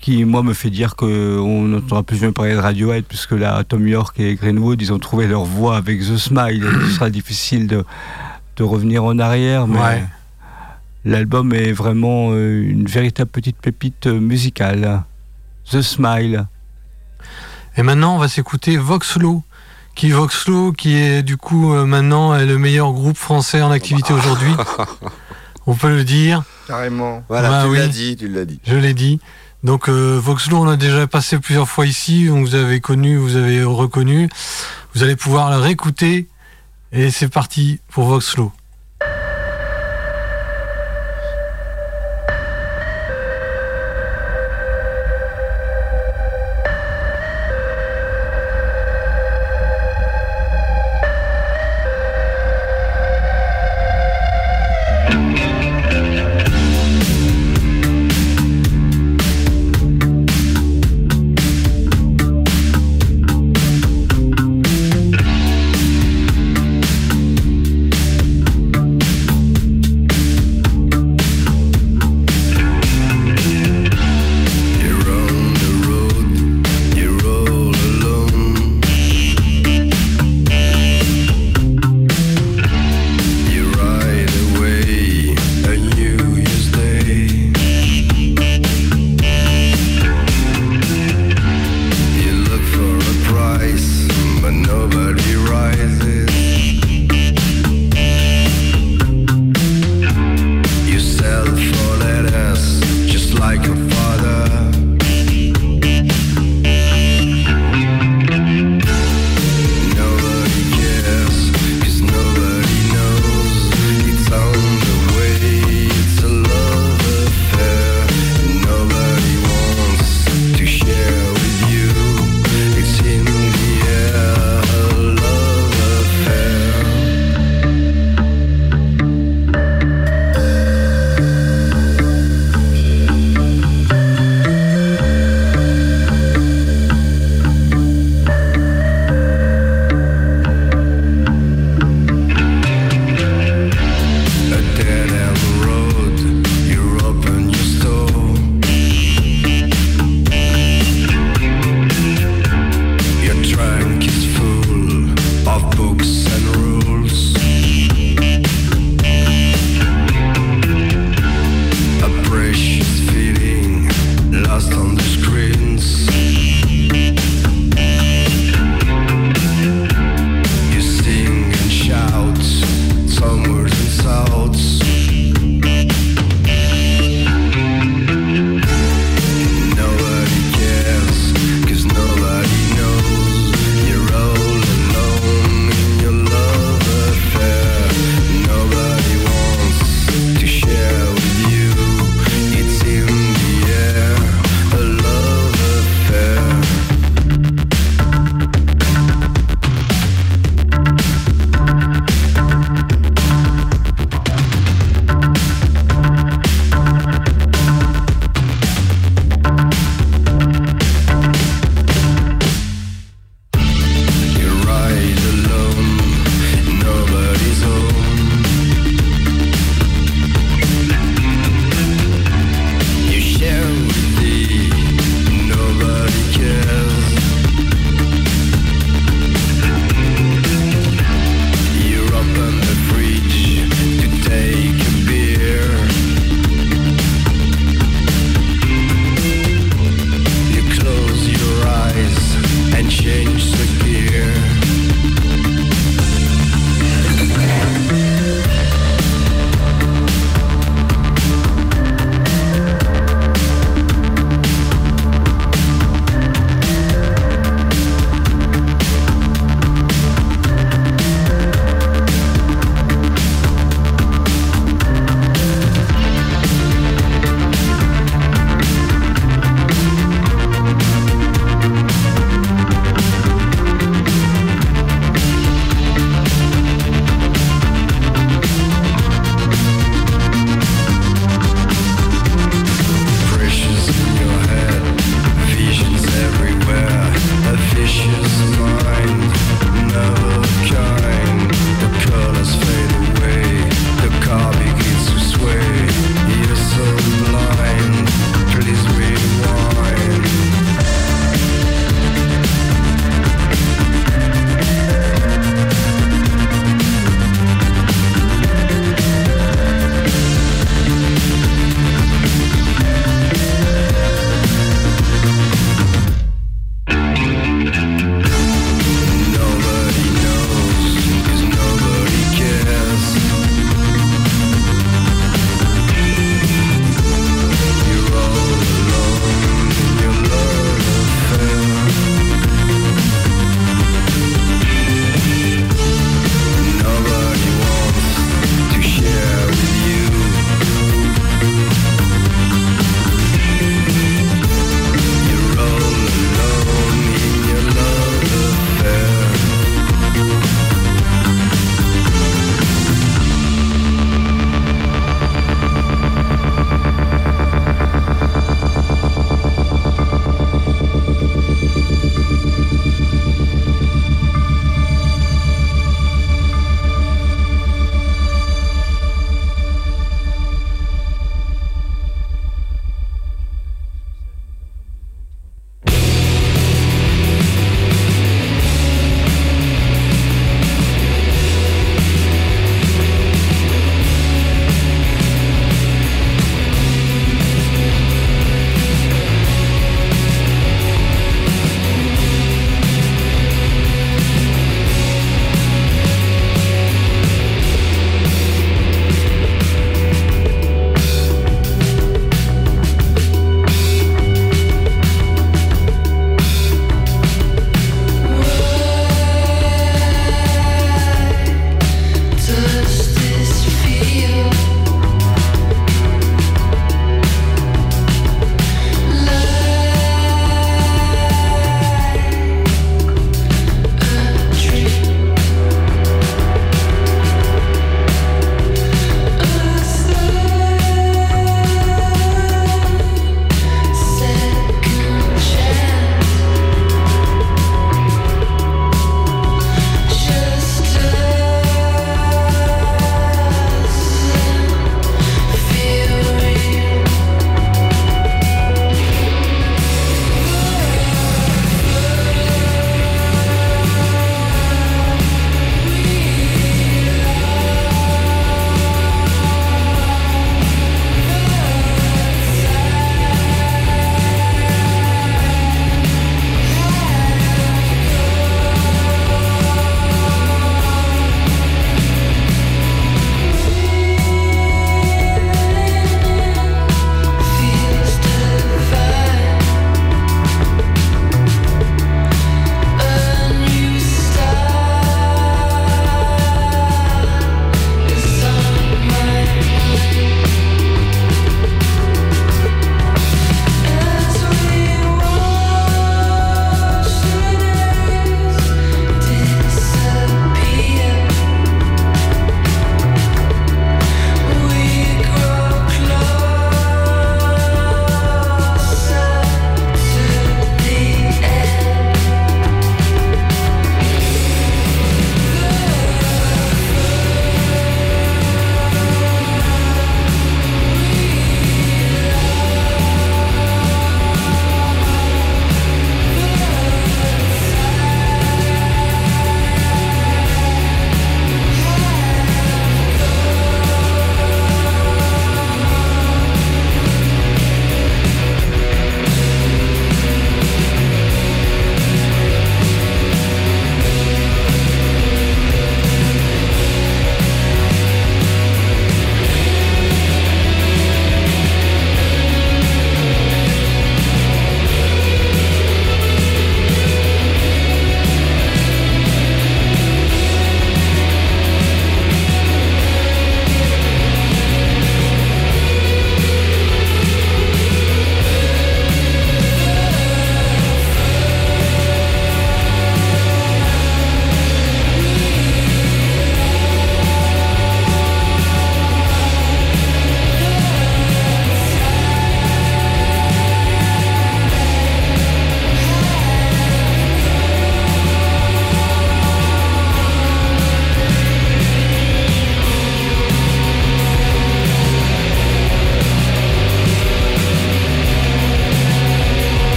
qui moi me fait dire qu'on n'entendra plus jamais parler de Radiohead puisque là Tom York et Greenwood ils ont trouvé leur voix avec The Smile ce sera difficile de, de revenir en arrière mais l'album est vraiment euh, une véritable petite pépite musicale The Smile et maintenant on va s'écouter Voxlo qui Voxlo qui est du coup euh, maintenant le meilleur groupe français en activité aujourd'hui on peut le dire. Carrément. Voilà, bah tu l'as dit, tu l'as dit. Je l'ai dit. Donc euh, Voxlo, on a déjà passé plusieurs fois ici, vous avez connu, vous avez reconnu. Vous allez pouvoir le réécouter. Et c'est parti pour Voxlo.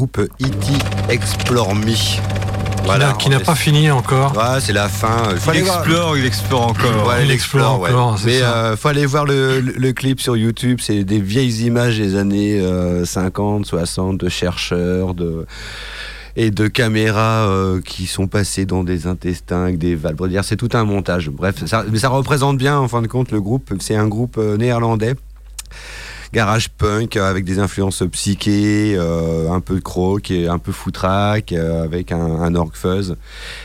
Groupe E.T. Explore Me. Voilà, qui n'a pas fini encore. Ouais, c'est la fin. Faut Il aller voir- explore, il explore encore. Ouais, Il il explore explore, ouais. encore, Mais euh, faut aller voir le, le- le clip sur YouTube. C'est des vieilles images des années euh, 50, 60 de chercheurs, de et de caméras euh, qui sont passées dans des intestins avec des valves. Dire, C'est tout un montage. Bref, ça, mais ça représente bien en fin de compte le groupe. C'est un groupe euh, néerlandais. Garage punk euh, avec des influences psyché, euh, un peu de et un peu footrack euh, avec un, un fuzz.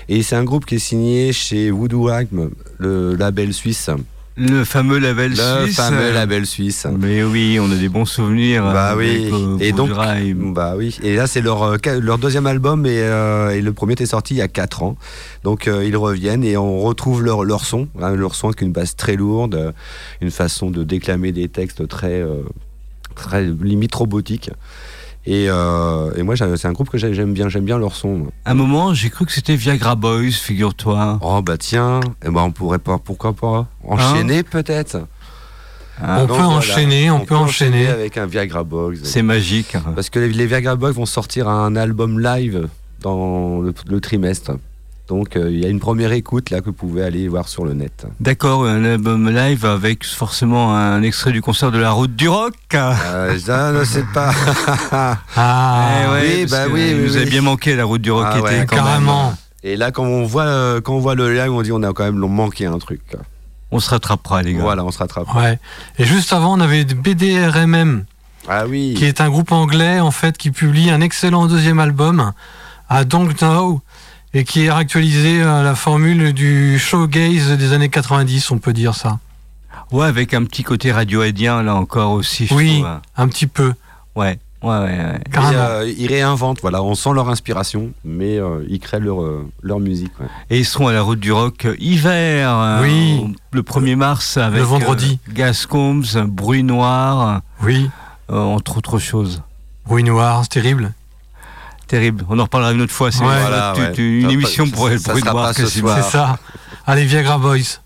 Et c'est un groupe qui est signé chez Voodoo Rhythm, le label suisse. Le fameux label Le suisse. fameux label suisse. Mais oui, on a des bons souvenirs. Bah avec, oui. euh, et donc, bah oui. Et là, c'est leur, euh, leur deuxième album et, euh, et le premier était sorti il y a 4 ans. Donc, euh, ils reviennent et on retrouve leur, leur son. hein, leur son avec une basse très lourde, une façon de déclamer des textes très, euh, très limite robotique. Et, euh, et moi, c'est un groupe que j'ai- j'aime bien. J'aime bien leur son. À un moment, j'ai cru que c'était Viagra Boys, figure-toi. Oh bah tiens, eh ben, on pourrait pas, pourquoi pas enchaîner peut-être. Ah, on Donc, peut voilà. enchaîner, on, peut enchaîner. avec un Viagra Box. C'est magique. Parce que les, les Viagra Boys vont sortir un album live dans le, le trimestre. Donc euh, il y a une première écoute là que vous pouvez aller voir sur le net. D'accord, un album live avec forcément un extrait du concert de la route du rock. Euh, ça ne sais pas. Ah, Eh ouais, oui, bah oui, oui, nous a oui. bien manqué la route du rock Ah était ouais, quand même. carrément. Et là quand on voit euh, quand on voit le live, on dit on a quand même manqué un truc. On se rattrapera les gars. Voilà, on se rattrape. Ouais. Et juste avant, on avait BDRMM, Ah oui. qui est un groupe anglais en fait qui publie un excellent deuxième album à Don't Know et qui a actualisé euh, la formule du showgaze des années 90, on peut dire ça. Ouais, avec un petit côté radioédien là encore aussi. je Oui, trouve. un petit peu. Ouais, ouais, ouais. ouais. Et, Carrément. euh, ils réinventent, voilà, on sent leur inspiration, mais euh, ils créent leur, euh, leur musique. ouais. Et ils seront à la route du rock hiver. Oui. le 1er mars avec Le vendredi. euh, Gascombs, Bruit Noir, Oui, euh, entre autres choses. Bruit Noir, c'est terrible. Terrible. On en reparlera une autre fois. C'est Ouais. une, Voilà, tu- ouais. tu- une Ça émission pour ça ce quasiment. soir. C'est ça. Allez, Viagra Boys.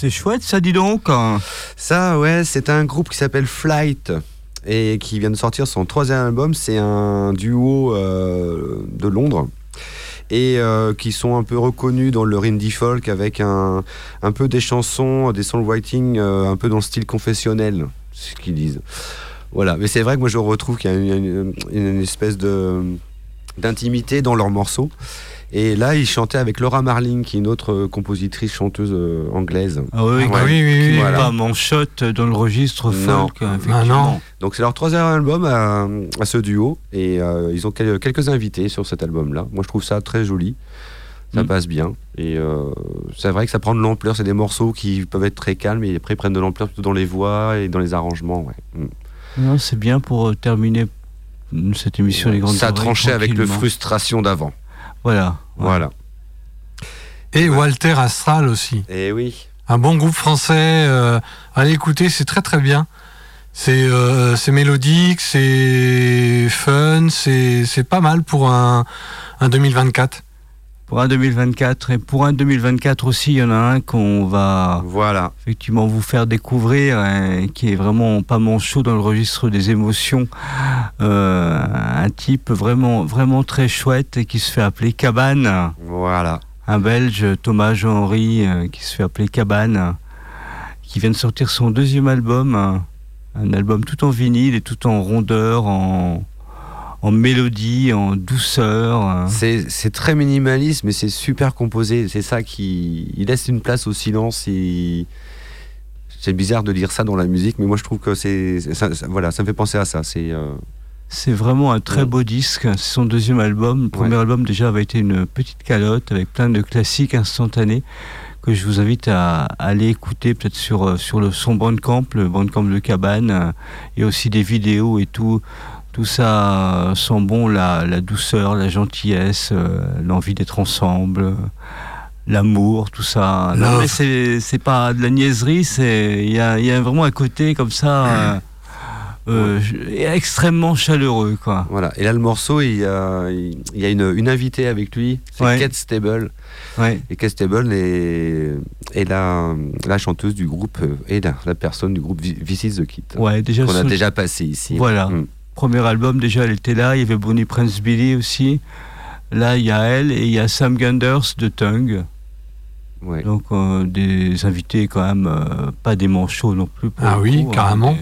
C'est chouette ça, dis donc. Ça, ouais, c'est un groupe qui s'appelle Flight et qui vient de sortir son troisième album. C'est un duo euh, de Londres et euh, qui sont un peu reconnus dans leur indie folk avec un, un peu des chansons, des songwriting euh, un peu dans le style confessionnel, ce qu'ils disent. Voilà, mais c'est vrai que moi je retrouve qu'il y a une, une- espèce d'intimité dans leurs morceaux. Et là, ils chantaient avec Laura Marling, qui est une autre euh, compositrice chanteuse euh, anglaise. Ah oui, Ouais. qui n'est Voilà. pas manchotte dans le registre Non. folk, effectivement. Donc c'est leur troisième album à, à ce duo et euh, ils ont quel- quelques invités sur cet album-là. Moi je trouve ça très joli, ça Mm. passe bien et euh, c'est vrai que ça prend de l'ampleur. C'est des morceaux qui peuvent être très calmes et après ils prennent de l'ampleur plutôt dans les voix et dans les arrangements. ouais. Mm. Non, c'est bien pour terminer cette émission des grandes Ça tranché avec le frustration d'avant. Voilà. Voilà. Et Walter Astral aussi. Et oui. Un bon groupe français. euh, allez écouter, c'est très très bien. C'est euh, mélodique, c'est fun, c'est c'est pas mal pour un, un 2024. Pour un 2024 et pour un 2024 aussi, il y en a un qu'on va voilà. effectivement vous faire découvrir, hein, qui est vraiment pas manchot dans le registre des émotions. Euh, un type vraiment vraiment très chouette et qui se fait appeler Cabane. Voilà. Un Belge, Thomas Jean-Henri, euh, qui se fait appeler Cabane, qui vient de sortir son deuxième album, un, un album tout en vinyle et tout en rondeur, en, en mélodie, en douceur. hein. C'est très minimaliste, mais c'est super composé. C'est ça qui. Il laisse une place au silence. Et... C'est bizarre de dire ça dans la musique, mais moi je trouve que c'est. Voilà, ça me fait penser à ça. C'est. euh, C'est vraiment un très beau disque. C'est son deuxième album. Le premier album déjà avait été une petite calotte avec plein de classiques instantanés que je vous invite à, à aller écouter peut-être sur, euh, sur le son Bandcamp, le Bandcamp de Cabane, euh, et aussi des vidéos et tout. Tout ça sent bon, la, la douceur, la gentillesse, euh, l'envie d'être ensemble, euh, l'amour, tout ça. Non, mais c'est pas de la niaiserie, c'est il y a, il y a vraiment un côté comme ça euh, euh, extrêmement chaleureux, quoi. Voilà. Et là, le morceau, il y a, il y a une, une invitée avec lui, c'est Ouais. Kate Stable. Ouais. Et Kate Stable est, est la, la chanteuse du groupe euh, et la, la personne du groupe This is the Kid. Ouais, déjà Qu'on a déjà passé ici. Voilà. Mm. Premier album, déjà, elle était là. Il y avait Bonnie Prince Billy aussi. Là, il y a elle et il y a Sam Ganders de Tongue. Ouais. Donc, euh, des invités quand même, euh, pas des manchots non plus. pour Ah le oui, coup, hein, carrément.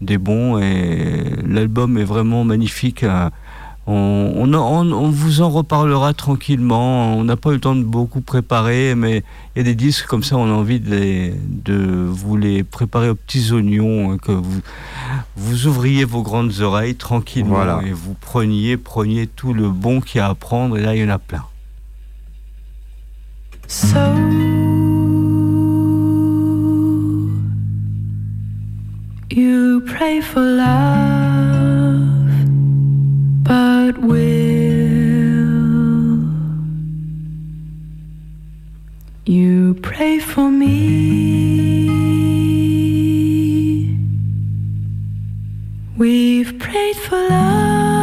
des, des bons. Et l'album est vraiment magnifique. euh, On, on, en- on- on vous en reparlera tranquillement. On n'a pas eu le temps de beaucoup préparer, mais il y a des disques comme ça, on a envie de, les- de vous les préparer aux petits oignons, hein, que vous, vous ouvriez vos grandes oreilles tranquillement Voilà. et vous preniez, preniez tout le bon qu'il y a à prendre. Et là, il y en a plein. So you pray for love, but will you pray for me? We've prayed for love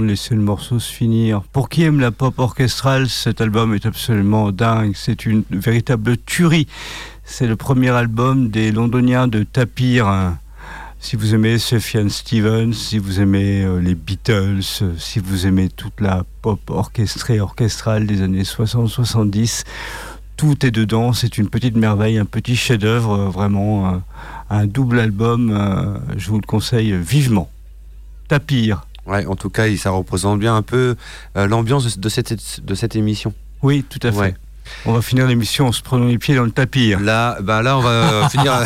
De laisser le morceau se finir. Pour qui aime la pop orchestrale, cet album est absolument dingue. C'est une véritable tuerie. C'est le premier album des londoniens de Tapir. Si vous aimez Sufjan Stevens, si vous aimez euh, les Beatles, si vous aimez toute la pop orchestrée, orchestrale des années 60-70, tout est dedans. C'est une petite merveille, un petit chef-d'œuvre, euh, vraiment euh, un double album. je vous le conseille vivement. Tapir. Ouais, en tout cas, ça représente bien un peu euh, l'ambiance de, cette, de cette émission. Oui, tout à fait. Ouais. On va finir l'émission en se prenant les pieds dans le tapis. Là, bah là, on va finir.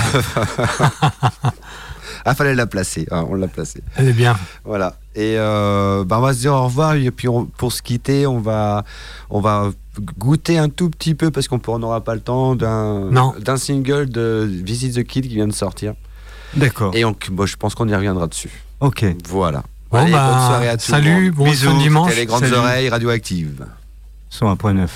ah, fallait la placer. Ah, on l'a placée. Elle est bien. Voilà. Et euh, bah, on va se dire au revoir. Et puis on- pour se quitter, on va, on va goûter un tout petit peu parce qu'on n'aura pas le temps d'un, single de Visit the Kid qui vient de sortir. D'accord. Et on- bon, je pense qu'on y reviendra dessus. Ok. Voilà. Bah, à tous. Salut, bon Bisous, dimanche. les grandes oreilles radioactives. 101.9.